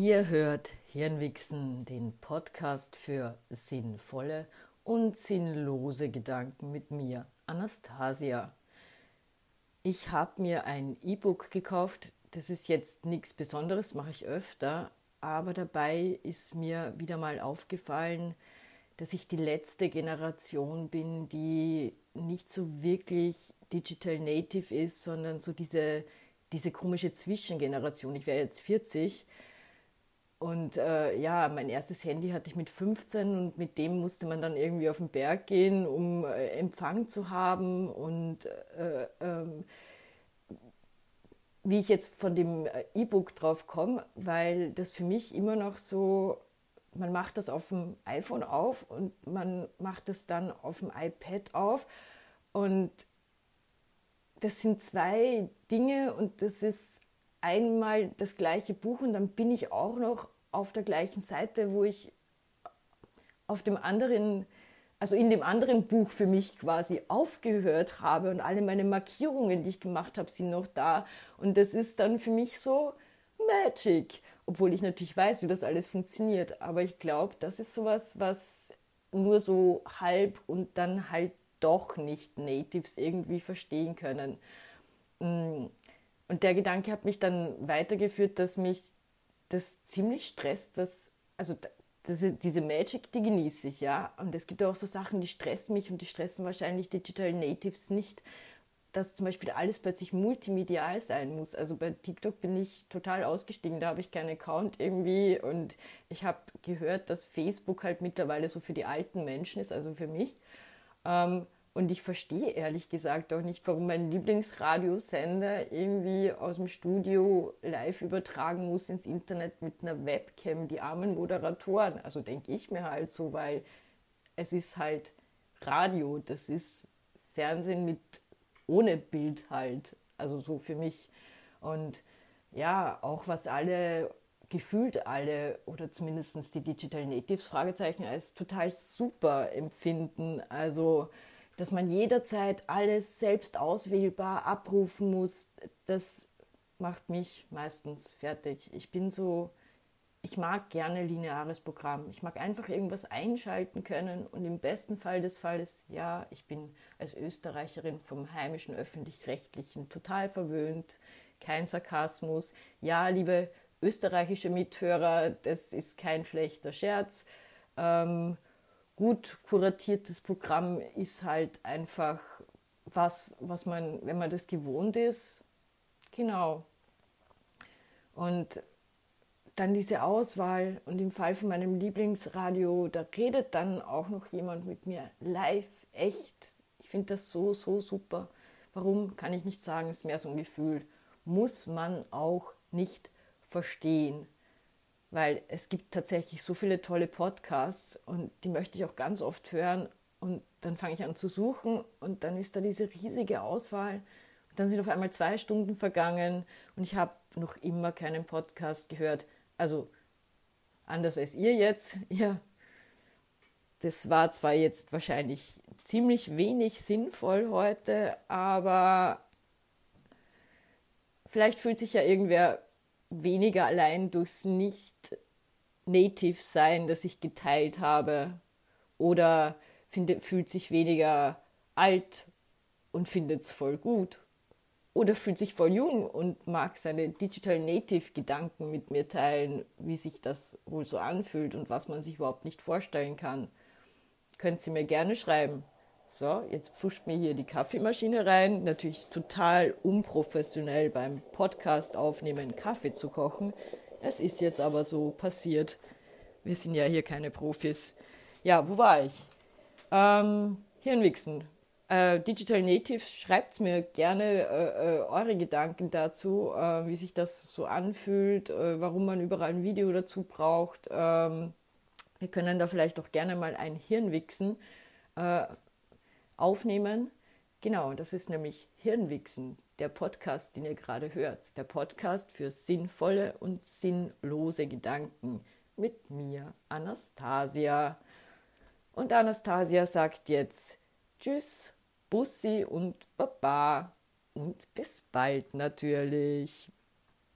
Ihr hört Hirnwichsen, den Podcast für sinnvolle und sinnlose Gedanken mit mir, Anastasia. Ich habe mir ein E-Book gekauft. Das ist jetzt nichts Besonderes, mache ich öfter, aber dabei ist mir wieder mal aufgefallen, dass ich die letzte Generation bin, die nicht so wirklich digital native ist, sondern so diese, diese komische Zwischengeneration. Ich wäre jetzt 40 und äh, ja, mein erstes Handy hatte ich mit 15 und mit dem musste man dann irgendwie auf den Berg gehen, um äh, Empfang zu haben. Und äh, ähm, wie ich jetzt von dem äh, E-Book drauf komme, weil das für mich immer noch so, man macht das auf dem iPhone auf und man macht das dann auf dem iPad auf. Und das sind zwei Dinge und das ist einmal das gleiche Buch und dann bin ich auch noch auf der gleichen Seite, wo ich auf dem anderen, also in dem anderen Buch für mich quasi aufgehört habe und alle meine Markierungen, die ich gemacht habe, sind noch da. Und das ist dann für mich so Magic, obwohl ich natürlich weiß, wie das alles funktioniert. Aber ich glaube, das ist sowas, was nur so halb und dann halt doch nicht Natives irgendwie verstehen können. Und der Gedanke hat mich dann weitergeführt, dass mich das ziemlich stresst, dass, also das, diese Magic, die genieße ich, ja. Und es gibt auch so Sachen, die stressen mich und die stressen wahrscheinlich Digital Natives nicht, dass zum Beispiel alles plötzlich multimedial sein muss. Also bei TikTok bin ich total ausgestiegen, da habe ich keinen Account irgendwie und ich habe gehört, dass Facebook halt mittlerweile so für die alten Menschen ist, also für mich. Ähm, und ich verstehe ehrlich gesagt auch nicht, warum mein Lieblingsradiosender irgendwie aus dem Studio live übertragen muss ins Internet mit einer Webcam, die armen Moderatoren. Also denke ich mir halt so, weil es ist halt Radio, das ist Fernsehen mit ohne Bild halt. Also so für mich. Und ja, auch was alle gefühlt alle oder zumindest die Digital Natives Fragezeichen als total super empfinden. Also dass man jederzeit alles selbst auswählbar abrufen muss, das macht mich meistens fertig. Ich bin so, ich mag gerne lineares Programm. Ich mag einfach irgendwas einschalten können und im besten Fall des Falles, ja, ich bin als Österreicherin vom heimischen öffentlich-rechtlichen total verwöhnt, kein Sarkasmus. Ja, liebe österreichische Mithörer, das ist kein schlechter Scherz. Ähm, gut kuratiertes Programm ist halt einfach was, was man, wenn man das gewohnt ist, genau. Und dann diese Auswahl und im Fall von meinem Lieblingsradio, da redet dann auch noch jemand mit mir live, echt. Ich finde das so, so super. Warum kann ich nicht sagen, ist mehr so ein Gefühl. Muss man auch nicht verstehen weil es gibt tatsächlich so viele tolle Podcasts und die möchte ich auch ganz oft hören. Und dann fange ich an zu suchen und dann ist da diese riesige Auswahl. Und dann sind auf einmal zwei Stunden vergangen und ich habe noch immer keinen Podcast gehört. Also anders als ihr jetzt, ja, das war zwar jetzt wahrscheinlich ziemlich wenig sinnvoll heute, aber vielleicht fühlt sich ja irgendwer weniger allein durchs Nicht-Native-Sein, das ich geteilt habe. Oder finde, fühlt sich weniger alt und findet es voll gut. Oder fühlt sich voll jung und mag seine Digital Native-Gedanken mit mir teilen, wie sich das wohl so anfühlt und was man sich überhaupt nicht vorstellen kann. Könnt Sie mir gerne schreiben. So, jetzt pfuscht mir hier die Kaffeemaschine rein. Natürlich total unprofessionell beim Podcast aufnehmen, Kaffee zu kochen. Es ist jetzt aber so passiert. Wir sind ja hier keine Profis. Ja, wo war ich? Ähm, Hirnwichsen. Äh, Digital Natives, schreibt mir gerne äh, äh, eure Gedanken dazu, äh, wie sich das so anfühlt, äh, warum man überall ein Video dazu braucht. Ähm, wir können da vielleicht auch gerne mal ein Hirnwichsen aufnehmen. Genau, das ist nämlich Hirnwichsen, der Podcast, den ihr gerade hört. Der Podcast für sinnvolle und sinnlose Gedanken mit mir, Anastasia. Und Anastasia sagt jetzt Tschüss, Bussi und Baba. Und bis bald natürlich.